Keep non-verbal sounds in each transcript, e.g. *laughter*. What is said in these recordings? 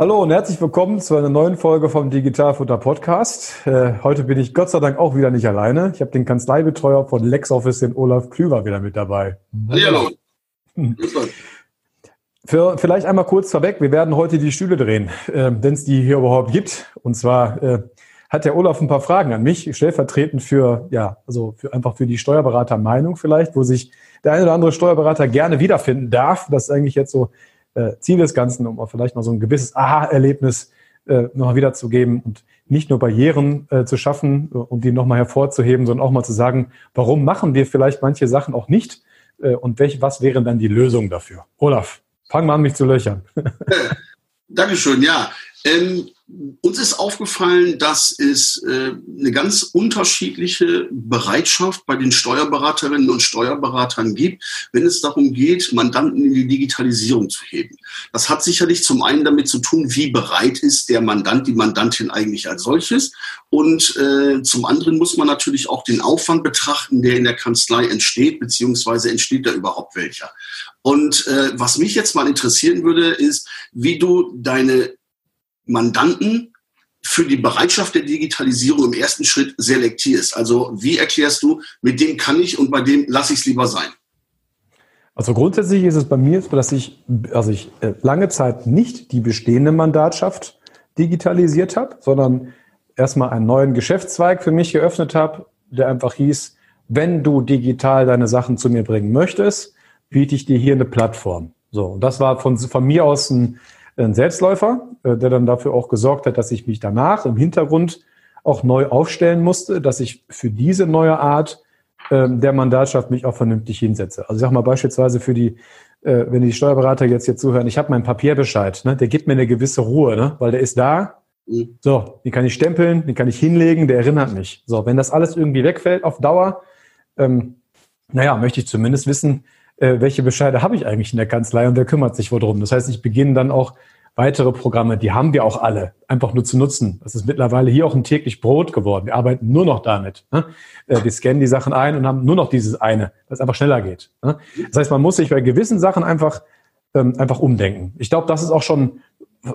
Hallo und herzlich willkommen zu einer neuen Folge vom Digitalfutter Podcast. Äh, heute bin ich Gott sei Dank auch wieder nicht alleine. Ich habe den Kanzleibetreuer von LexOffice, den Olaf Klüver, wieder mit dabei. Hallo. Hm. Für, vielleicht einmal kurz vorweg, wir werden heute die Stühle drehen, äh, wenn es die hier überhaupt gibt. Und zwar äh, hat der Olaf ein paar Fragen an mich, stellvertretend für, ja, also für, einfach für die Steuerberatermeinung vielleicht, wo sich der eine oder andere Steuerberater gerne wiederfinden darf. Das ist eigentlich jetzt so äh, Ziel des Ganzen, um auch vielleicht mal so ein gewisses Aha-Erlebnis äh, nochmal wiederzugeben und nicht nur Barrieren äh, zu schaffen äh, und die nochmal hervorzuheben, sondern auch mal zu sagen, warum machen wir vielleicht manche Sachen auch nicht äh, und welch, was wären dann die Lösungen dafür? Olaf, fang mal an, mich zu löchern. *laughs* Dankeschön, ja. Ähm, uns ist aufgefallen, dass es äh, eine ganz unterschiedliche Bereitschaft bei den Steuerberaterinnen und Steuerberatern gibt, wenn es darum geht, Mandanten in die Digitalisierung zu heben. Das hat sicherlich zum einen damit zu tun, wie bereit ist der Mandant, die Mandantin eigentlich als solches. Und äh, zum anderen muss man natürlich auch den Aufwand betrachten, der in der Kanzlei entsteht, beziehungsweise entsteht da überhaupt welcher. Und äh, was mich jetzt mal interessieren würde, ist, wie du deine Mandanten für die Bereitschaft der Digitalisierung im ersten Schritt selektierst. Also wie erklärst du, mit dem kann ich und bei dem lasse ich es lieber sein? Also grundsätzlich ist es bei mir so, dass ich, also ich äh, lange Zeit nicht die bestehende Mandatschaft digitalisiert habe, sondern erstmal einen neuen Geschäftszweig für mich geöffnet habe, der einfach hieß, wenn du digital deine Sachen zu mir bringen möchtest, biete ich dir hier eine Plattform. So, und das war von, von mir aus ein, ein Selbstläufer, äh, der dann dafür auch gesorgt hat, dass ich mich danach im Hintergrund auch neu aufstellen musste, dass ich für diese neue Art ähm, der Mandatschaft mich auch vernünftig hinsetze. Also ich sag mal beispielsweise für die, äh, wenn die Steuerberater jetzt hier zuhören, ich habe meinen Papierbescheid, ne, der gibt mir eine gewisse Ruhe, ne, weil der ist da. Mhm. So, den kann ich stempeln, den kann ich hinlegen, der erinnert mich. So, wenn das alles irgendwie wegfällt auf Dauer, ähm, naja, möchte ich zumindest wissen, äh, welche Bescheide habe ich eigentlich in der Kanzlei und wer kümmert sich worum. Das heißt, ich beginne dann auch weitere Programme, die haben wir auch alle, einfach nur zu nutzen. Das ist mittlerweile hier auch ein täglich Brot geworden. Wir arbeiten nur noch damit. Ne? Äh, wir scannen die Sachen ein und haben nur noch dieses eine, weil es einfach schneller geht. Ne? Das heißt, man muss sich bei gewissen Sachen einfach, ähm, einfach umdenken. Ich glaube, das ist auch schon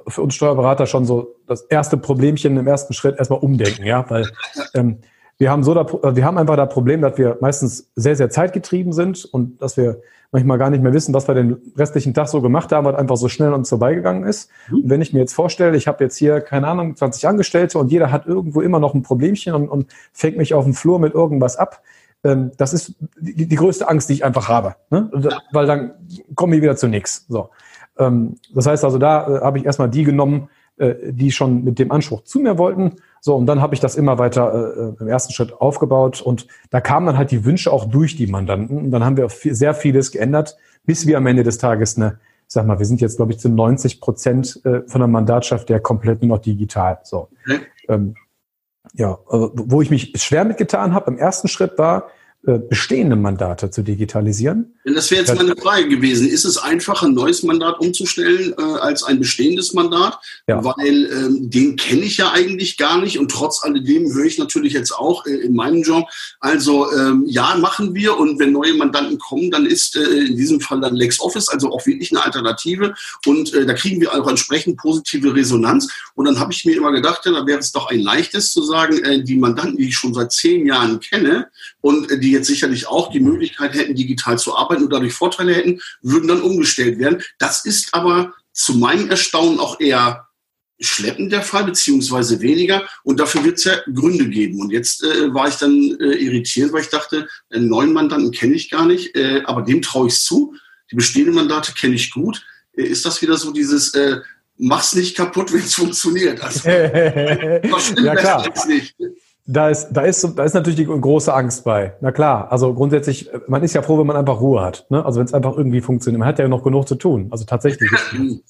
für uns Steuerberater schon so das erste Problemchen im ersten Schritt erstmal umdenken, ja, weil ähm, wir haben so da, wir haben einfach das Problem, dass wir meistens sehr, sehr zeitgetrieben sind und dass wir manchmal gar nicht mehr wissen, was wir den restlichen Tag so gemacht haben, weil einfach so schnell uns vorbeigegangen ist. Mhm. Und wenn ich mir jetzt vorstelle, ich habe jetzt hier, keine Ahnung, 20 Angestellte und jeder hat irgendwo immer noch ein Problemchen und, und fängt mich auf dem Flur mit irgendwas ab, ähm, das ist die, die, größte Angst, die ich einfach habe. Ne? Weil dann komme ich wieder zu nichts. So. Ähm, das heißt also, da äh, habe ich erstmal die genommen, äh, die schon mit dem Anspruch zu mir wollten so, und dann habe ich das immer weiter äh, im ersten Schritt aufgebaut und da kamen dann halt die Wünsche auch durch die Mandanten. Und dann haben wir viel, sehr vieles geändert, bis wir am Ende des Tages eine, sag mal, wir sind jetzt, glaube ich, zu 90 Prozent äh, von der Mandatschaft der komplett nur noch digital. So. Mhm. Ähm, ja, also, wo ich mich schwer mitgetan habe im ersten Schritt war, äh, bestehende Mandate zu digitalisieren. Das wäre jetzt meine Frage gewesen. Ist es einfacher, ein neues Mandat umzustellen äh, als ein bestehendes Mandat? Ja. Weil ähm, den kenne ich ja eigentlich gar nicht und trotz alledem höre ich natürlich jetzt auch äh, in meinem Job. Also ähm, ja, machen wir und wenn neue Mandanten kommen, dann ist äh, in diesem Fall dann LexOffice, also auch wirklich eine Alternative und äh, da kriegen wir auch entsprechend positive Resonanz. Und dann habe ich mir immer gedacht, ja, da wäre es doch ein leichtes zu sagen, äh, die Mandanten, die ich schon seit zehn Jahren kenne und äh, die jetzt sicherlich auch die Möglichkeit hätten, digital zu arbeiten und dadurch Vorteile hätten, würden dann umgestellt werden. Das ist aber zu meinem Erstaunen auch eher schleppend der Fall, beziehungsweise weniger. Und dafür wird es ja Gründe geben. Und jetzt äh, war ich dann äh, irritiert, weil ich dachte, einen neuen Mandanten kenne ich gar nicht, äh, aber dem traue ich zu. Die bestehenden Mandate kenne ich gut. Äh, ist das wieder so dieses, äh, mach's nicht kaputt, *laughs* wenn es funktioniert? Also, *laughs* ja, klar. Nicht. Da ist, da ist, da ist natürlich die große Angst bei. Na klar, also grundsätzlich, man ist ja froh, wenn man einfach Ruhe hat. Ne? Also wenn es einfach irgendwie funktioniert. Man hat ja noch genug zu tun. Also tatsächlich. *laughs*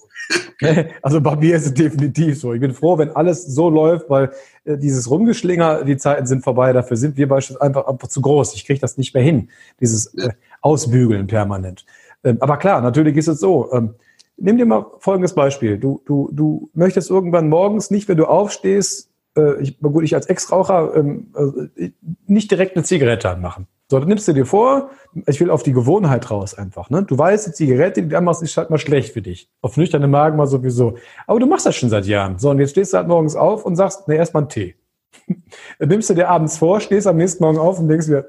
*laughs* also bei mir ist es definitiv so. Ich bin froh, wenn alles so läuft, weil äh, dieses Rumgeschlinger, die Zeiten sind vorbei. Dafür sind wir beispielsweise einfach, einfach zu groß. Ich kriege das nicht mehr hin, dieses äh, Ausbügeln permanent. Ähm, aber klar, natürlich ist es so. Ähm, nimm dir mal folgendes Beispiel. Du, du, du möchtest irgendwann morgens nicht, wenn du aufstehst, äh, ich, gut, ich als Ex-Raucher, ähm, äh, nicht direkt eine Zigarette anmachen. So, dann nimmst du dir vor, ich will auf die Gewohnheit raus einfach. Ne? Du weißt, die Zigarette, die du anmachst, ist halt mal schlecht für dich. Auf nüchternen Magen mal sowieso. Aber du machst das schon seit Jahren. So, und jetzt stehst du halt morgens auf und sagst, ne, erstmal einen Tee. *laughs* dann nimmst du dir abends vor, stehst am nächsten Morgen auf und denkst dir,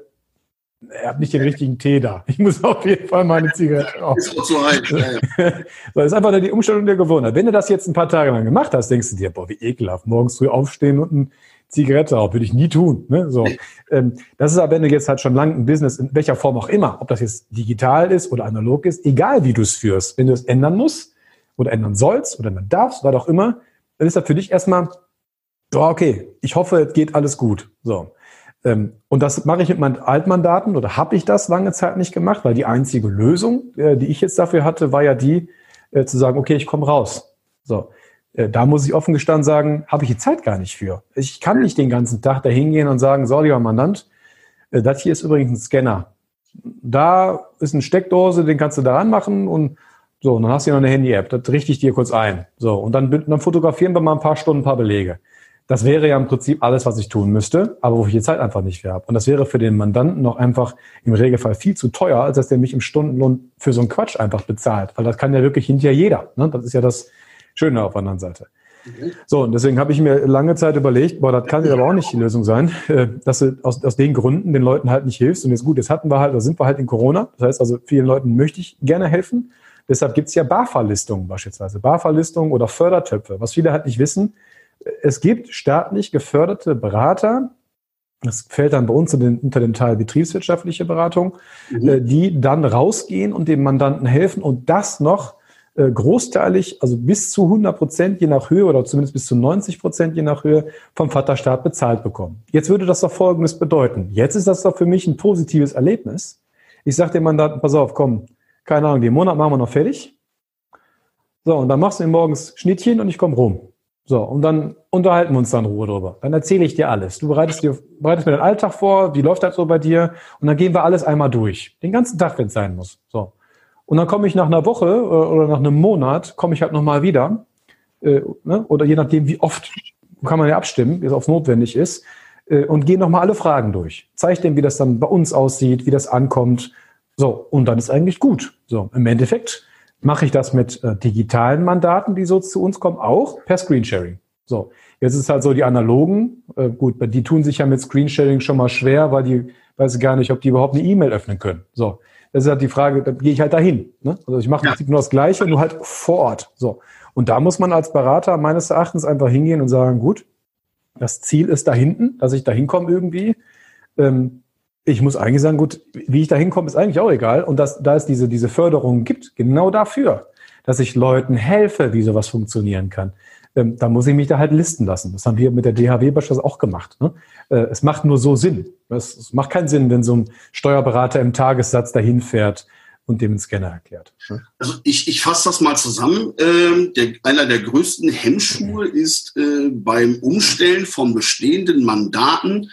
er hat nicht den richtigen Tee da. Ich muss auf jeden Fall meine Zigarette *laughs* rauchen. Ist auch so heiß. Ja, ja. *laughs* das ist einfach die Umstellung der Gewohnheit. Wenn du das jetzt ein paar Tage lang gemacht hast, denkst du dir, boah, wie ekelhaft, morgens früh aufstehen und ein Zigarette auf, würde ich nie tun. Ne? So, ähm, das ist aber, wenn du jetzt halt schon lang ein Business, in welcher Form auch immer, ob das jetzt digital ist oder analog ist, egal wie du es führst, wenn du es ändern musst oder ändern sollst oder ändern darfst, was auch immer, dann ist das für dich erstmal, oh, okay, ich hoffe, es geht alles gut. So. Ähm, und das mache ich mit meinen Altmandaten oder habe ich das lange Zeit nicht gemacht, weil die einzige Lösung, äh, die ich jetzt dafür hatte, war ja die, äh, zu sagen, okay, ich komme raus. So. Äh, da muss ich offen gestanden sagen, habe ich die Zeit gar nicht für. Ich kann nicht den ganzen Tag da hingehen und sagen, so, lieber Mandant, das hier ist übrigens ein Scanner. Da ist eine Steckdose, den kannst du da ranmachen und so, und dann hast du noch eine Handy-App, das richte ich dir kurz ein. So, und dann, dann fotografieren wir mal ein paar Stunden ein paar Belege. Das wäre ja im Prinzip alles, was ich tun müsste, aber wo ich die Zeit einfach nicht für habe. Und das wäre für den Mandanten noch einfach im Regelfall viel zu teuer, als dass der mich im Stundenlohn für so einen Quatsch einfach bezahlt. Weil das kann ja wirklich hinterher jeder. Ne? Das ist ja das, Schöne auf der anderen Seite. Mhm. So, und deswegen habe ich mir lange Zeit überlegt, boah, das kann ja aber auch nicht die Lösung sein, äh, dass du aus, aus den Gründen den Leuten halt nicht hilfst. Und jetzt gut, jetzt hatten wir halt, da sind wir halt in Corona. Das heißt also, vielen Leuten möchte ich gerne helfen. Deshalb gibt es ja BAFA-Listungen beispielsweise, BAFA-Listungen oder Fördertöpfe. Was viele halt nicht wissen, es gibt staatlich geförderte Berater, das fällt dann bei uns unter den, unter den Teil betriebswirtschaftliche Beratung, mhm. Äh, die dann rausgehen und dem Mandanten helfen und das noch äh, großteilig, also bis zu 100 Prozent je nach Höhe oder zumindest bis zu 90 Prozent je nach Höhe vom Vaterstaat bezahlt bekommen. Jetzt würde das doch Folgendes bedeuten. Jetzt ist das doch für mich ein positives Erlebnis. Ich sage dem Mandanten, pass auf, komm, keine Ahnung, den Monat machen wir noch fertig. So, und dann machst du mir morgens Schnittchen und ich komme rum. So, und dann unterhalten wir uns dann in Ruhe drüber. Dann erzähle ich dir alles. Du bereitest, dir, bereitest mir den Alltag vor, wie läuft das so bei dir? Und dann gehen wir alles einmal durch. Den ganzen Tag, wenn es sein muss. So. Und dann komme ich nach einer Woche äh, oder nach einem Monat, komme ich halt nochmal wieder. Äh, ne? Oder je nachdem, wie oft kann man ja abstimmen, wie es oft notwendig ist. Äh, und gehe nochmal alle Fragen durch. Zeige dem, wie das dann bei uns aussieht, wie das ankommt. So, und dann ist eigentlich gut. So, im Endeffekt mache ich das mit äh, digitalen Mandaten, die so zu uns kommen, auch per Screensharing. So, jetzt ist halt so die analogen, äh, gut, die tun sich ja mit Screensharing schon mal schwer, weil die weiß gar nicht, ob die überhaupt eine E-Mail öffnen können. So, das ist halt die Frage, da gehe ich halt dahin. Ne? Also ich mache im Prinzip nur das Gleiche, nur halt vor Ort. So. Und da muss man als Berater meines Erachtens einfach hingehen und sagen, gut, das Ziel ist da hinten, dass ich da hinkomme irgendwie. Ähm, ich muss eigentlich sagen, gut, wie ich da hinkomme, ist eigentlich auch egal. Und dass, da es diese, diese Förderung gibt, genau dafür, dass ich Leuten helfe, wie sowas funktionieren kann ähm, da muss ich mich da halt listen lassen. Das haben wir mit der DHW beispielsweise auch gemacht. Ne? Äh, es macht nur so Sinn. Es, es, macht keinen Sinn, wenn so ein Steuerberater im Tagessatz dahin fährt und dem einen Scanner erklärt. Ne? Also ich, ich fasse das mal zusammen. Ähm, der, einer der größten Hemmschuhe ist äh, beim Umstellen von bestehenden Mandaten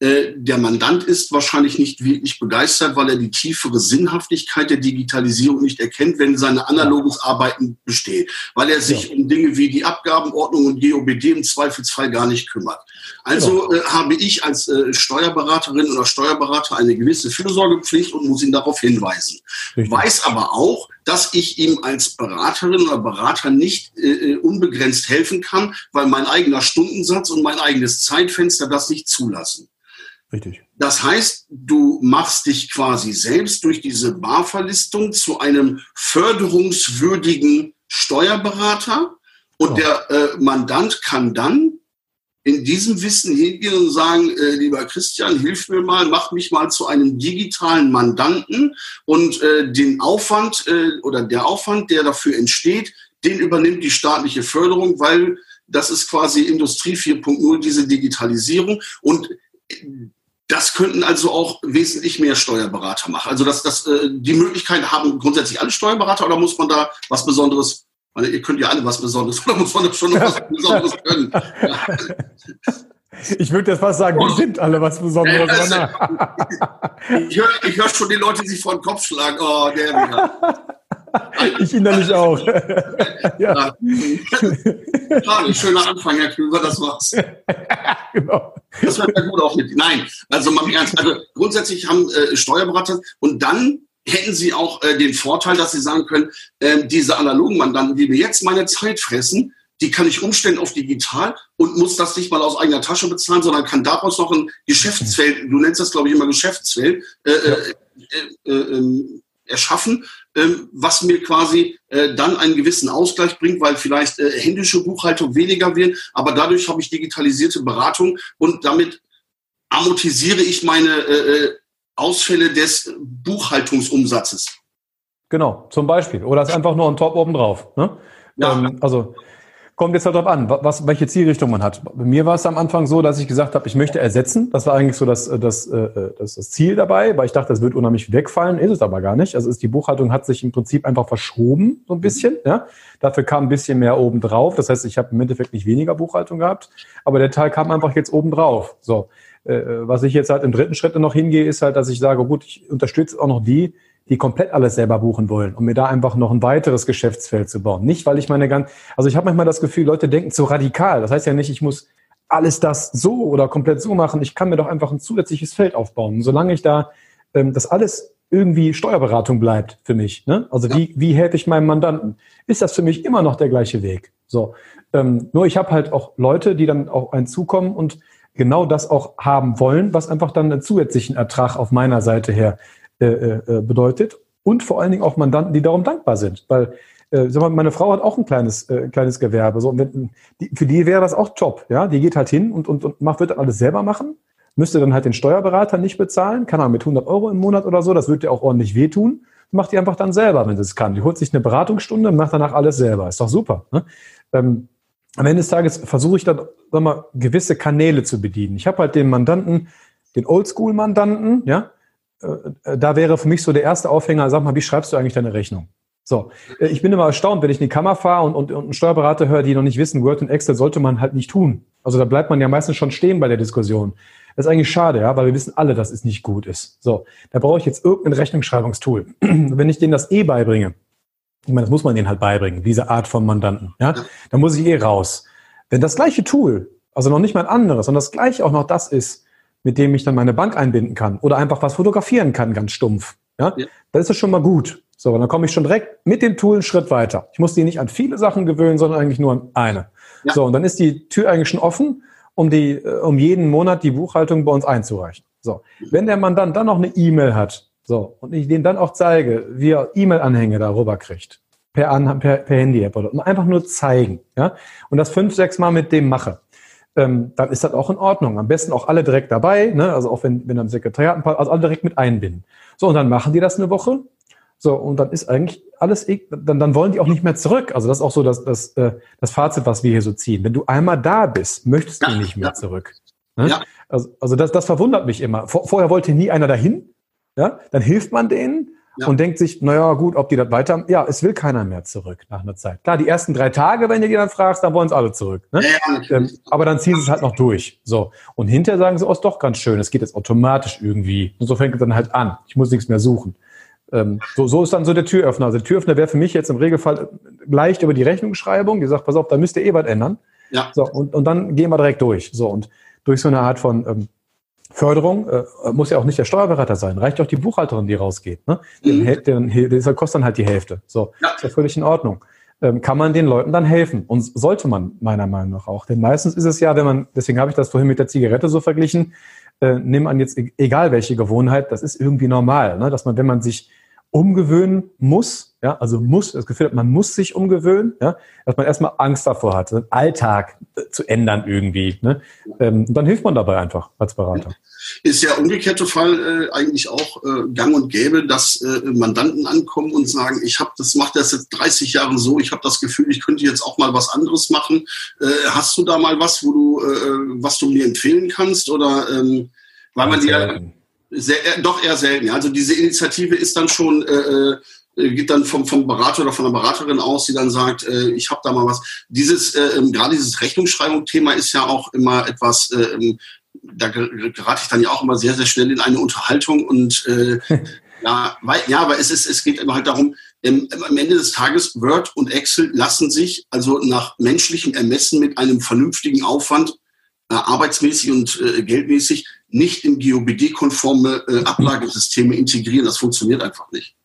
der Mandant ist wahrscheinlich nicht wirklich begeistert, weil er die tiefere Sinnhaftigkeit der Digitalisierung nicht erkennt, wenn seine analogen Arbeiten bestehen, weil er sich ja. um Dinge wie die Abgabenordnung und GOBD im Zweifelsfall gar nicht kümmert. Also äh, habe ich als äh, Steuerberaterin oder Steuerberater eine gewisse Fürsorgepflicht und muss ihn darauf hinweisen. Richtig. Weiß aber auch, dass ich ihm als Beraterin oder Berater nicht äh, äh unbegrenzt helfen kann, weil mein eigener Stundensatz und mein eigenes Zeitfenster das nicht zulassen. Richtig. Das heißt, du machst dich quasi selbst durch diese Barverlistung zu einem förderungswürdigen Steuerberater und oh. der äh, Mandant kann dann in diesem Wissen hingehen und sagen, äh, lieber Christian, hilf mir mal, mach mich mal zu einem digitalen Mandanten und äh, den Aufwand äh, oder der Aufwand, der dafür entsteht, den übernimmt die staatliche Förderung, weil das ist quasi Industrie 4.0, diese Digitalisierung. Und das könnten also auch wesentlich mehr Steuerberater machen. Also das, das, äh, die Möglichkeit haben grundsätzlich alle Steuerberater oder muss man da was Besonderes meine, ihr könnt ja alle was Besonderes, *laughs* oder muss man schon was Besonderes können? *laughs* Ich würde jetzt fast sagen, die sind alle was Besonderes. Also, *laughs* ich höre hör schon die Leute, die sich vor den Kopf schlagen. Oh, der wieder. *laughs* Ich innerlich auch. *laughs* ja. Schade, schöner Anfang, Herr Klüver, das war's. *laughs* genau. Das hört ja gut auf mit. Nein, also mal ernst. Also grundsätzlich haben äh, Steuerberater und dann hätten sie auch äh, den Vorteil, dass sie sagen können, äh, diese analogen Mandanten, die mir jetzt meine Zeit fressen, die kann ich umstellen auf digital und muss das nicht mal aus eigener Tasche bezahlen, sondern kann daraus noch ein Geschäftsfeld, du nennst das glaube ich immer Geschäftsfeld, äh, äh, äh, äh, ähm, erschaffen, was mir quasi äh, dann einen gewissen Ausgleich bringt, weil vielleicht äh, händische Buchhaltung weniger wird, aber dadurch habe ich digitalisierte Beratung und damit amortisiere ich meine äh, Ausfälle des Buchhaltungsumsatzes. Genau, zum Beispiel. Oder ist einfach nur ein Top obendrauf. Ne? Ja. Ähm, also kommt jetzt halt darauf an, was, welche Zielrichtung man hat. Bei mir war es am Anfang so, dass ich gesagt habe, ich möchte ersetzen. Das war eigentlich so das, äh, das, äh, das, das Ziel dabei, weil ich dachte, das wird unheimlich wegfallen. Ist es aber gar nicht. Also ist die Buchhaltung hat sich im Prinzip einfach verschoben, so ein bisschen. Ja? Dafür kam ein bisschen mehr obendrauf. Das heißt, ich habe im Endeffekt nicht weniger Buchhaltung gehabt, aber der Teil kam einfach jetzt obendrauf. So. Äh, was ich jetzt halt im dritten Schritt noch hingehe, ist halt, dass ich sage, gut, ich unterstütze auch noch die, die komplett alles selber buchen wollen, um mir da einfach noch ein weiteres Geschäftsfeld zu bauen. Nicht, weil ich meine ganz, also ich habe manchmal das Gefühl, Leute denken zu radikal. Das heißt ja nicht, ich muss alles das so oder komplett so machen. Ich kann mir doch einfach ein zusätzliches Feld aufbauen. Und solange ich da ähm, das alles irgendwie Steuerberatung bleibt für mich. Ne? Also ja. wie, wie helfe ich meinem Mandanten? Ist das für mich immer noch der gleiche Weg? So. Ähm, nur ich habe halt auch Leute, die dann auch einen zukommen und genau das auch haben wollen, was einfach dann einen zusätzlichen Ertrag auf meiner Seite her bedeutet. Und vor allen Dingen auch Mandanten, die darum dankbar sind. Weil äh, sag mal, meine Frau hat auch ein kleines, äh, kleines Gewerbe. So, wenn, die, für die wäre das auch top. Ja? Die geht halt hin und, und, und macht, wird dann alles selber machen. Müsste dann halt den Steuerberater nicht bezahlen. Kann er mit 100 Euro im Monat oder so. Das würde dir auch ordentlich wehtun. Macht die einfach dann selber, wenn sie es kann. Die holt sich eine Beratungsstunde und macht danach alles selber. Ist doch super. Ne? Ähm, am Ende des Tages versuche ich dann sag mal, gewisse Kanäle zu bedienen. Ich habe halt den Mandanten, den Oldschool-Mandanten, ja, äh, da wäre für mich so der erste Aufhänger, sag mal, wie schreibst du eigentlich deine Rechnung? So, äh, ich bin immer erstaunt, wenn ich in die Kammer fahre und, und, und einen Steuerberater höre, die noch nicht wissen, Word und Excel sollte man halt nicht tun. Also da bleibt man ja meistens schon stehen bei der Diskussion. Das ist eigentlich schade, ja, weil wir wissen alle, dass es nicht gut ist. So, da brauche ich jetzt irgendein Rechnungsschreibungstool. *clears throat* wenn ich denen das eh beibringe, ich meine, das muss man denen halt beibringen, diese Art von Mandanten, ja, dann muss ich eh raus. Wenn das gleiche Tool, also noch nicht mal ein anderes, sondern das gleiche auch noch das ist, mit dem ich dann meine Bank einbinden kann oder einfach was fotografieren kann, ganz stumpf. Ja, ja. dann ist das schon mal gut. So, dann komme ich schon direkt mit dem Tool einen Schritt weiter. Ich muss die nicht an viele Sachen gewöhnen, sondern eigentlich nur an eine. Ja. So, und dann ist die Tür eigentlich schon offen, um die, äh, um jeden Monat die Buchhaltung bei uns einzureichen. So, wenn der Mandant dann noch eine E-Mail hat, so, und ich dem dann auch zeige, wie er E-Mail-Anhänge darüber kriegt, per, per, per Handy-App oder und einfach nur zeigen, ja, und das fünf, sechs Mal mit dem mache, ähm, dann ist das auch in Ordnung. Am besten auch alle direkt dabei, ne? also auch wenn, wenn am Sekretariat ein paar, also alle direkt mit einbinden. So, und dann machen die das eine Woche. So, und dann ist eigentlich alles, e, dann, dann wollen die auch nicht mehr zurück. Also das ist auch so das, das, äh, das Fazit, was wir hier so ziehen. Wenn du einmal da bist, möchtest du nicht mehr zurück. Ne? Ja. Also, also das, das verwundert mich immer. Vor, vorher wollte nie einer dahin. Ja? Dann hilft man denen ja. und denkt sich, naja, gut, ob die das weiter, ja, es will keiner mehr zurück nach einer Zeit. Klar, die ersten drei Tage, wenn du die dann fragst, dann wollen es alle zurück. Ne? Ja, ähm, aber dann ziehen sie es halt noch durch. So. Und hinterher sagen sie, oh, ist doch ganz schön, es geht jetzt automatisch irgendwie. Und so fängt es dann halt an. Ich muss nichts mehr suchen. Ähm, so, so ist dann so der Türöffner. Also der Türöffner wäre für mich jetzt im Regelfall leicht über die Rechnungsschreibung, die sagt, pass auf, da müsst ihr eh was ändern. Ja. So, und, und dann gehen wir direkt durch. So, und durch so eine Art von ähm, Förderung äh, muss ja auch nicht der Steuerberater sein, reicht auch die Buchhalterin, die rausgeht. Ne? Mhm. Den, den, das kostet dann halt die Hälfte. So, ja. ist ja völlig in Ordnung. Ähm, kann man den Leuten dann helfen und sollte man meiner Meinung nach auch. Denn meistens ist es ja, wenn man, deswegen habe ich das vorhin mit der Zigarette so verglichen, äh, nimm an jetzt e-, egal welche Gewohnheit, das ist irgendwie normal, ne? dass man, wenn man sich umgewöhnen muss, ja, also muss, das Gefühl hat, man muss sich umgewöhnen, ja, dass man erstmal Angst davor hat, den Alltag äh, zu ändern irgendwie. Ne? Ähm, und dann hilft man dabei einfach als Berater. Ist ja umgekehrte Fall äh, eigentlich auch äh, gang und gäbe, dass äh, Mandanten ankommen und sagen, ich habe das macht das jetzt 30 Jahre so, ich habe das Gefühl, ich könnte jetzt auch mal was anderes machen. Äh, hast du da mal was, wo du äh, was du mir empfehlen kannst oder ähm, weil man dir sehr, doch eher selten. Ja. Also diese Initiative ist dann schon, äh, geht dann vom, vom Berater oder von der Beraterin aus, die dann sagt, äh, ich habe da mal was. Dieses, äh, ähm, gerade dieses Rechnungsschreibung-Thema ist ja auch immer etwas, äh, ähm, da gerate ich dann ja auch immer sehr, sehr schnell in eine Unterhaltung und äh, *laughs* ja, weil, ja, aber es ist, es geht immer halt darum, ähm, am Ende des Tages Word und Excel lassen sich also nach menschlichem Ermessen mit einem vernünftigen Aufwand äh, arbeitsmäßig und äh, geldmäßig nicht in GOBD-konforme äh, *laughs* Ablagesysteme integrieren. Das funktioniert einfach nicht.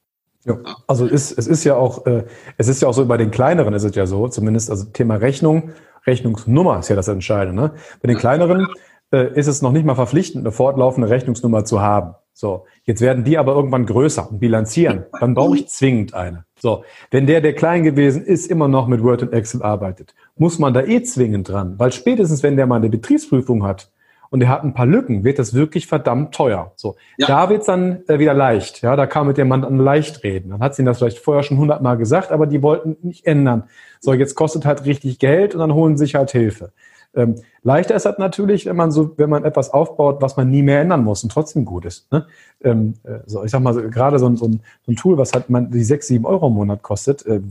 Ja. Also ist, es ist ja auch, äh, es ist ja auch so bei den kleineren ist es ja so, zumindest also Thema Rechnung, Rechnungsnummer ist ja das Entscheidende. Ne? Bei den kleineren äh, ist es noch nicht mal verpflichtend, eine fortlaufende Rechnungsnummer zu haben. So, jetzt werden die aber irgendwann größer und bilanzieren. Dann brauche ich zwingend eine. So, wenn der, der klein gewesen ist, immer noch mit Word und Excel arbeitet, muss man da eh zwingend dran, weil spätestens, wenn der mal eine Betriebsprüfung hat und er hat ein paar Lücken, wird das wirklich verdammt teuer. So, ja. da wird's dann äh, wieder leicht. Ja, da kann mit dem Mann dann leicht reden. Dann hat sie das vielleicht vorher schon hundertmal gesagt, aber die wollten nicht ändern. So, jetzt kostet halt richtig Geld und dann holen sie sich halt Hilfe. Ähm, leichter ist das natürlich, wenn man so, wenn man etwas aufbaut, was man nie mehr ändern muss und trotzdem gut ist. Ne? Ähm, äh, so, ich sag mal, so, gerade so, so, ein, so ein Tool, was halt man die sechs, sieben Euro im Monat kostet, äh,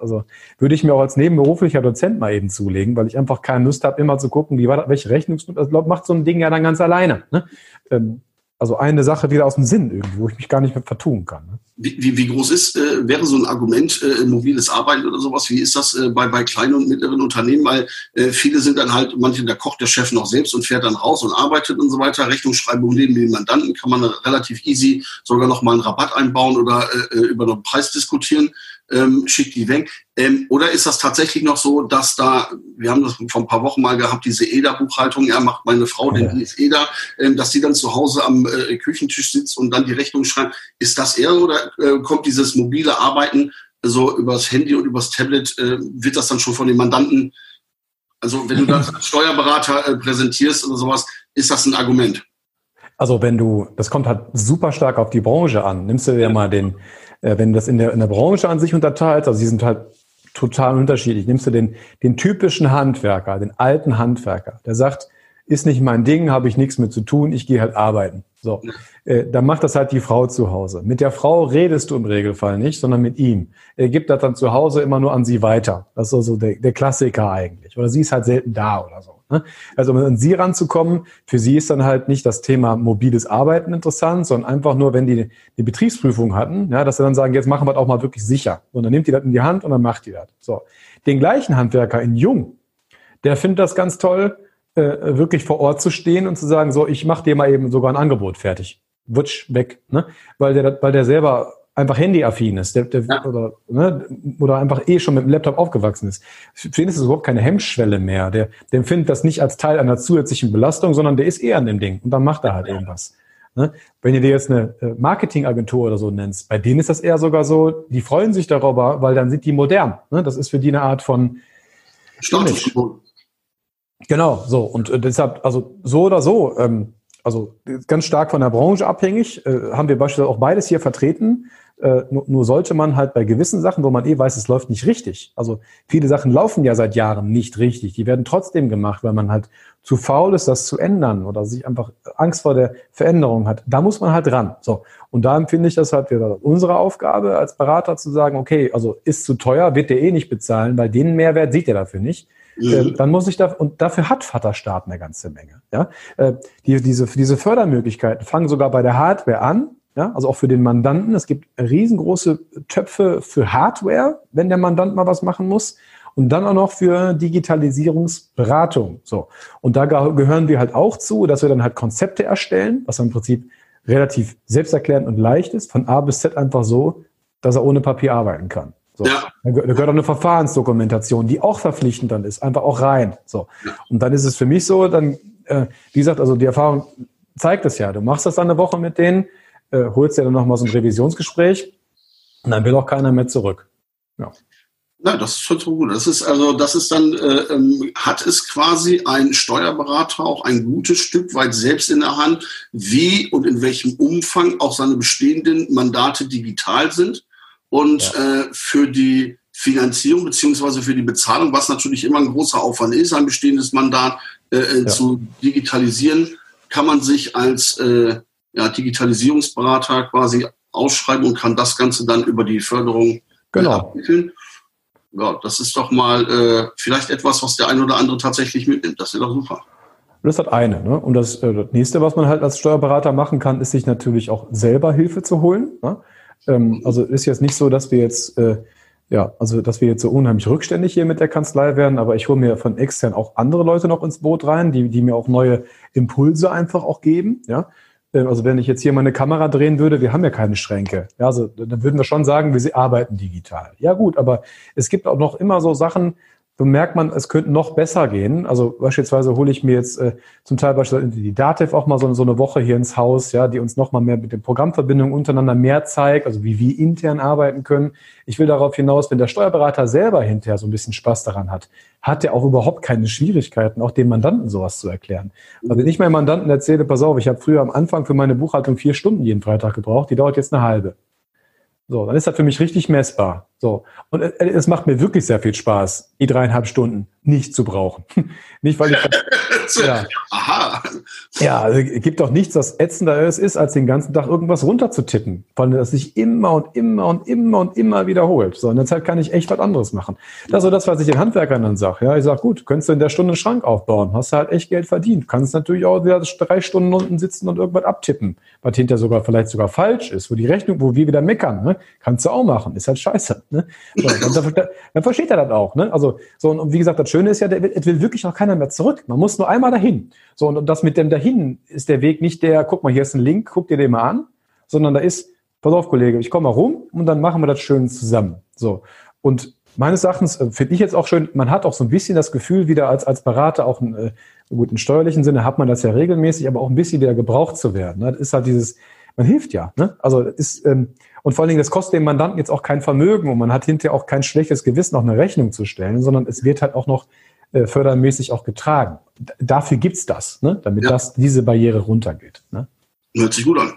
also würde ich mir auch als nebenberuflicher Dozent mal eben zulegen, weil ich einfach keine Lust habe, immer zu gucken, wie war das, welche Rechnungsnummer, also macht so ein Ding ja dann ganz alleine. Ne? Ähm, also eine Sache wieder aus dem Sinn irgendwie, wo ich mich gar nicht mehr vertun kann. Ne? Wie, wie, groß ist, äh, wäre so ein Argument äh, mobiles Arbeiten oder sowas? Wie ist das äh, bei, bei kleinen und mittleren Unternehmen? Weil äh, viele sind dann halt, manche, da kocht der Chef noch selbst und fährt dann raus und arbeitet und so weiter. Rechnungsschreibung neben den Mandanten kann man relativ easy sogar noch mal einen Rabatt einbauen oder äh, äh über einen Preis diskutieren ähm, schickt die weg. Ähm, oder ist das tatsächlich noch so, dass da, wir haben das vor ein paar Wochen mal gehabt, diese EDA-Buchhaltung, ja, macht meine Frau, den ja. ist EDA, ähm, dass die dann zu Hause am äh, Küchentisch sitzt und dann die Rechnung schreibt. Ist das eher oder äh, kommt dieses mobile Arbeiten so übers Handy und übers Tablet, äh, wird das dann schon von den Mandanten, also wenn du das als *laughs* Steuerberater äh, präsentierst oder sowas, ist das ein Argument? Also wenn du, das kommt halt super stark auf die Branche an. Nimmst du dir ja. mal den, äh, wenn du das in der, in der Branche an sich unterteilst, also sie sind halt total unterschiedlich. Nimmst du den, den typischen Handwerker, den alten Handwerker, der sagt, ist nicht mein Ding, habe ich nichts mit zu tun, ich gehe halt arbeiten. So, äh, dann macht das halt die Frau zu Hause. Mit der Frau redest du im Regelfall nicht, sondern mit ihm. Er gibt das dann zu Hause immer nur an sie weiter. Das ist so, so der, der Klassiker eigentlich. Oder sie ist halt selten da oder so. Ne? Also um an sie ranzukommen, für sie ist dann halt nicht das Thema mobiles Arbeiten interessant, sondern einfach nur, wenn die die Betriebsprüfung hatten, ja, dass sie dann sagen, jetzt machen wir das auch mal wirklich sicher. Und dann nimmt die das in die Hand und dann macht die das. So. Den gleichen Handwerker in Jung, der findet das ganz toll, äh, wirklich vor Ort zu stehen und zu sagen, so, ich mache dir mal eben sogar ein Angebot fertig. Wutsch, weg. Ne? Weil, der, weil der selber einfach handyaffin ist der, der, ja. oder, ne, oder einfach eh schon mit dem Laptop aufgewachsen ist. Für ihn ist es überhaupt keine Hemmschwelle mehr. Der, der empfindet das nicht als Teil einer zusätzlichen Belastung, sondern der ist eher an dem Ding und dann macht er halt ja. irgendwas. Ne? Wenn ihr dir jetzt eine äh, Marketingagentur oder so nennst, bei denen ist das eher sogar so, die freuen sich darüber, weil dann sind die modern. Ne? Das ist für die eine Art von Image. Genau, so. Und äh, deshalb, also so oder so, ähm, also ganz stark von der Branche abhängig, äh, haben wir beispielsweise auch beides hier vertreten. Äh, nur, nur, sollte man halt bei gewissen Sachen, wo man eh weiß, es läuft nicht richtig. Also viele Sachen laufen ja seit Jahren nicht richtig. Die werden trotzdem gemacht, weil man halt zu faul ist, das zu ändern oder sich einfach Angst vor der Veränderung hat. Da muss man halt ran. So. Und da empfinde ich das halt wieder unsere Aufgabe als Berater zu sagen, okay, also ist zu teuer, wird der eh nicht bezahlen, weil den Mehrwert sieht er dafür nicht. Mhm. Äh, dann muss ich da, und dafür hat Vaterstaat eine ganze Menge. Ja? Äh, die, diese, diese Fördermöglichkeiten fangen sogar bei der Hardware an, ja, also auch für den Mandanten. Es gibt riesengroße Töpfe für Hardware, wenn der Mandant mal was machen muss. Und dann auch noch für Digitalisierungsberatung. So. Und da gehören wir halt auch zu, dass wir dann halt Konzepte erstellen, was im Prinzip relativ selbsterklärend und leicht ist, von A bis Z einfach so, dass er ohne Papier arbeiten kann. So. Ja. Da gehört auch eine Verfahrensdokumentation, die auch verpflichtend dann ist, einfach auch rein. So. Und dann ist es für mich so, dann, äh, wie gesagt, also die Erfahrung zeigt es ja. Du machst das dann eine Woche mit denen, äh, holst dir dann nochmal so ein Revisionsgespräch Und dann will auch keiner mehr zurück. Ja. Na, das ist schon so gut. Das ist also, das ist dann, äh, ähm, hat es quasi ein Steuerberater auch ein gutes Stück weit selbst in der Hand, wie und in welchem Umfang auch seine bestehenden Mandate digital sind und ja. äh, für die Finanzierung beziehungsweise für die Bezahlung, was natürlich immer ein großer Aufwand ist, ein bestehendes Mandat äh, äh ja. zu digitalisieren, kann man sich als äh, ja, Digitalisierungsberater quasi ausschreiben und kann das Ganze dann über die Förderung äh, genau. abwickeln ja, das ist doch mal äh, vielleicht etwas, was der ein oder andere tatsächlich mitnimmt. Das wäre doch super. Das ist das eine. Ne? Und das, das nächste, was man halt als Steuerberater machen kann, ist sich natürlich auch selber Hilfe zu holen. Ne? Ähm, also ist jetzt nicht so, dass wir jetzt äh, ja, also dass wir jetzt so unheimlich rückständig hier mit der Kanzlei werden, aber ich hole mir von extern auch andere Leute noch ins Boot rein, die, die mir auch neue Impulse einfach auch geben. Ja, äh, also wenn ich jetzt hier meine Kamera drehen würde, wir haben ja keine Schränke. Ja, also dann würden wir schon sagen, wir arbeiten digital. Ja gut, aber es gibt auch noch immer so Sachen, so merkt man, es könnte noch besser gehen. Also beispielsweise hole ich mir jetzt äh, zum Teil beispielsweise die Datev auch mal so, so eine Woche hier ins Haus, ja, die uns noch mal mehr mit den Programmverbindungen untereinander mehr zeigt, also wie wir intern arbeiten können. Ich will darauf hinaus, wenn der Steuerberater selber hinterher so ein bisschen Spaß daran hat, hat er auch überhaupt keine Schwierigkeiten, auch dem Mandanten sowas zu erklären. Also wenn ich meinem Mandanten erzähle, pass auf, ich habe früher am Anfang für meine Buchhaltung vier Stunden jeden Freitag gebraucht, die dauert jetzt eine halbe. So, dann ist das für mich richtig messbar. So. Und es macht mir wirklich sehr viel Spaß, die dreieinhalb Stunden nicht zu brauchen. *laughs* nicht, weil ich. *laughs* ja. Aha. Ja, also, gibt doch nichts, was ätzender ist, als den ganzen Tag irgendwas runterzutippen. Vor allem, das sich immer und immer und immer und immer wiederholt. So, in der Zeit kann ich echt was anderes machen. Das ist so das, was ich den Handwerkern dann sage. Ja, ich sage, gut, könntest du in der Stunde einen Schrank aufbauen, hast du halt echt Geld verdient. Kannst natürlich auch wieder drei Stunden unten sitzen und irgendwas abtippen, was hinterher sogar vielleicht sogar falsch ist, wo die Rechnung, wo wir wieder meckern, ne? Kannst du auch machen. Ist halt scheiße. Ne? So, dann, dann, versteht er das auch. Ne? Also, so, und wie gesagt, das Schöne ist ja, der, es will wirklich auch keiner mehr zurück. Man muss nur einmal dahin. So, und das mit dem dahin ist der Weg nicht der, guck mal, hier ist ein Link, guck dir den mal an, sondern da ist, pass auf, Kollege, ich komme mal rum und dann machen wir das schön zusammen. So. Und meines Erachtens äh, finde ich jetzt auch schön, man hat auch so ein bisschen das Gefühl, wieder als, als Berater, auch ein, äh, gut, im steuerlichen Sinne hat man das ja regelmäßig, aber auch ein bisschen wieder gebraucht zu werden. Ne? Das ist halt dieses, man hilft ja. Ne? Also ist, ähm, und vor allen Dingen, das kostet dem Mandanten jetzt auch kein Vermögen und man hat hinterher auch kein schlechtes Gewissen, auch eine Rechnung zu stellen, sondern es wird halt auch noch äh, fördermäßig auch getragen. D dafür gibt's das, ne? damit ja. das, diese Barriere runtergeht. Ne? Hört sich gut an.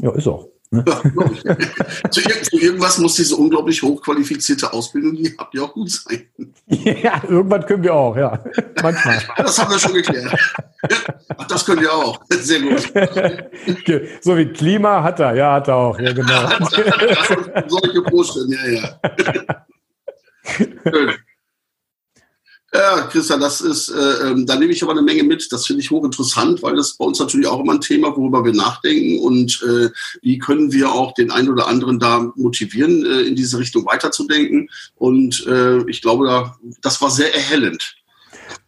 Ja, ist auch. Ne? Ja, *laughs* zu, irgendwas muss diese unglaublich hochqualifizierte Ausbildung, die habt ihr auch gut sein. Ja, irgendwann können wir auch, ja. Manchmal. Das haben wir schon geklärt. Ach, das könnt ihr auch. Sehr gut. So wie Klima hat er, ja, hat er auch, ja, genau. *laughs* Solche Posten, ja, ja. *laughs* Schön. Ja, Christian, das ist, äh, ähm, da nehme ich aber eine Menge mit. Das finde ich hochinteressant, weil das bei uns natürlich auch immer ein Thema, worüber wir nachdenken und äh, wie können wir auch den einen oder anderen da motivieren, äh, in diese Richtung weiterzudenken. Und äh, ich glaube, da, das war sehr erhellend.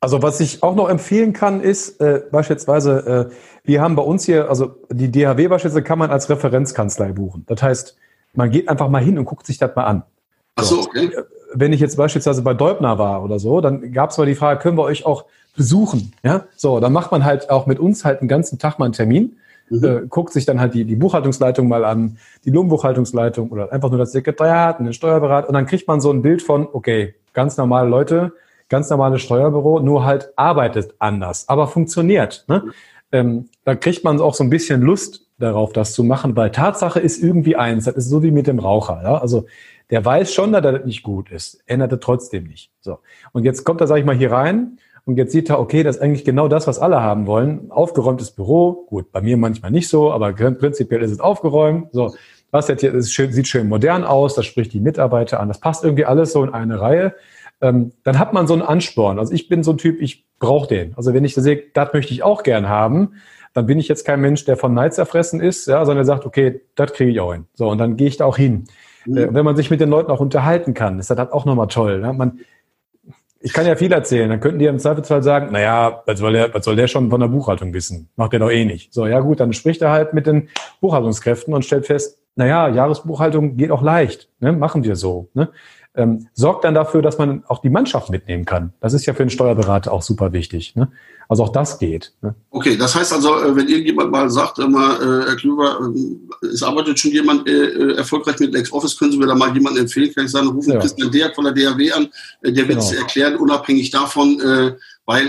Also was ich auch noch empfehlen kann, ist äh, beispielsweise, äh, wir haben bei uns hier, also die DHW beispielsweise kann man als Referenzkanzlei buchen. Das heißt, man geht einfach mal hin und guckt sich das mal an. Ach so, okay wenn ich jetzt beispielsweise bei Deubner war oder so, dann gab es mal die Frage, können wir euch auch besuchen? Ja, so, dann macht man halt auch mit uns halt einen ganzen Tag mal einen Termin, mhm. äh, guckt sich dann halt die, die Buchhaltungsleitung mal an, die Lohnbuchhaltungsleitung oder einfach nur das Sekretariat und den Steuerberater und dann kriegt man so ein Bild von, okay, ganz normale Leute, ganz normales Steuerbüro, nur halt arbeitet anders, aber funktioniert. Ne? Mhm. Ähm, da kriegt man auch so ein bisschen Lust darauf, das zu machen, weil Tatsache ist irgendwie eins, das ist so wie mit dem Raucher. Ja? Also der weiß schon, dass das nicht gut ist, ändert er trotzdem nicht. So. Und jetzt kommt er, sag ich mal, hier rein und jetzt sieht er, okay, das ist eigentlich genau das, was alle haben wollen. Aufgeräumtes Büro, gut, bei mir manchmal nicht so, aber prinzipiell ist es aufgeräumt. So, was jetzt hier ist, sieht schön modern aus, das spricht die Mitarbeiter an, das passt irgendwie alles so in eine Reihe. Ähm, dann hat man so einen Ansporn. Also ich bin so ein Typ, ich brauche den. Also wenn ich sehe, das möchte ich auch gern haben, dann bin ich jetzt kein Mensch, der von Neid zerfressen ist, ja, sondern der sagt, okay, das kriege ich auch hin. So, und dann gehe ich da auch hin. Mhm. Äh, wenn man sich mit den Leuten auch unterhalten kann, ist das halt auch nochmal toll. Ne? Man, ich kann ja viel erzählen, dann könnten die im Zweifelsfall sagen, naja, was soll, der, was soll der schon von der Buchhaltung wissen? Macht der doch eh nicht. So, ja gut, dann spricht er halt mit den Buchhaltungskräften und stellt fest, naja, Jahresbuchhaltung geht auch leicht, ne? machen wir so. Ne? ähm, sorgt dann dafür, dass man auch die Mannschaft mitnehmen kann. Das ist ja für einen Steuerberater auch super wichtig. Ne? Also auch das geht. Ne? Okay, das heißt also, äh, wenn irgendjemand mal sagt, immer, äh, Herr Klüver, äh, es arbeitet schon jemand äh, äh, erfolgreich mit LexOffice, können Sie mir da mal jemanden empfehlen? Kann ich sagen, rufen ja. Christian Deak von der DAW an, äh, der wird es genau. erklären, unabhängig davon, äh, weil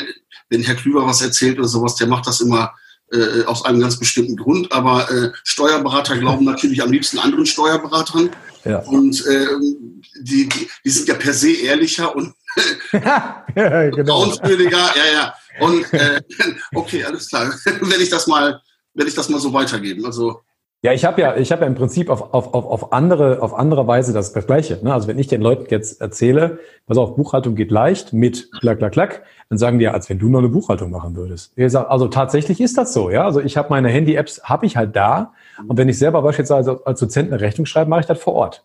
wenn Herr Klüver was erzählt oder sowas, der macht das immer äh, aus einem ganz bestimmten Grund. Aber äh, Steuerberater glauben natürlich am liebsten anderen Steuerberatern. Ja. Und äh, die, die, sind ja per se ehrlicher und *laughs* ja, genau. Ja, ja. Und äh, *laughs* okay, alles klar. *laughs* werde ich das mal, werde ich das mal so weitergeben. Also ja, ich habe ja, ich habe ja im Prinzip auf, auf, auf, auf andere, auf andere Weise das, Gleiche. Ne? Also wenn ich den Leuten jetzt erzähle, pass auf, Buchhaltung geht leicht mit klack, klack, klack, dann sagen die ja, als wenn du noch eine Buchhaltung machen würdest. Ich sag, also tatsächlich ist das so, ja. Also ich habe meine Handy-Apps, habe ich halt da. Und wenn ich selber beispielsweise als Dozent eine Rechnung schreibe, mache ich das vor Ort.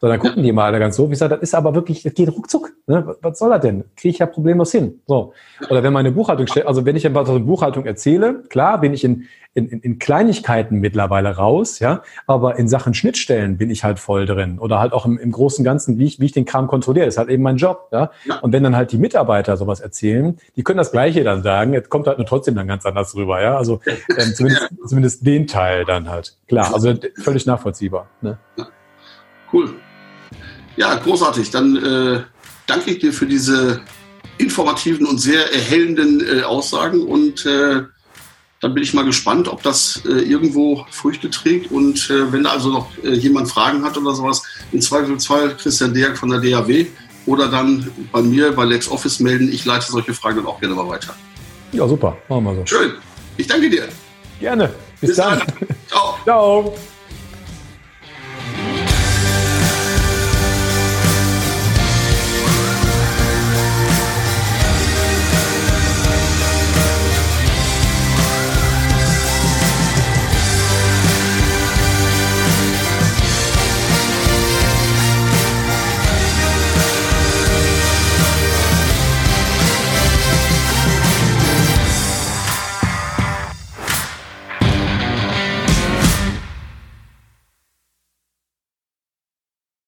So, dann gucken die mal alle ganz so. Wie gesagt, das ist aber wirklich, das geht ruckzuck. Ne? Was soll das denn? Kriege ich ja problemlos hin. So. Oder wenn meine Buchhaltung, also wenn ich etwas aus der Buchhaltung erzähle, klar bin ich in, in, in Kleinigkeiten mittlerweile raus, ja, aber in Sachen Schnittstellen bin ich halt voll drin. Oder halt auch im, im Großen und Ganzen, wie ich, wie ich den Kram kontrolliere, das ist halt eben mein Job. Ja? Und wenn dann halt die Mitarbeiter sowas erzählen, die können das Gleiche dann sagen, jetzt kommt halt nur trotzdem dann ganz anders rüber, ja. Also ähm, zumindest, zumindest den Teil dann halt. Klar, also völlig nachvollziehbar. Ne? Cool. Ja, großartig. Dann äh, danke ich dir für diese informativen und sehr erhellenden äh, Aussagen und äh, dann bin ich mal gespannt, ob das äh, irgendwo Früchte trägt und äh, wenn da also noch äh, jemand Fragen hat oder sowas, im Zweifelsfall Christian Deak von der DAW oder dann bei mir bei LexOffice melden. Ich leite solche Fragen dann auch gerne mal weiter. Ja, super. Machen wir so. Schön. Ich danke dir. Gerne. Bis, Bis dann. dann. Ciao. *laughs* Ciao.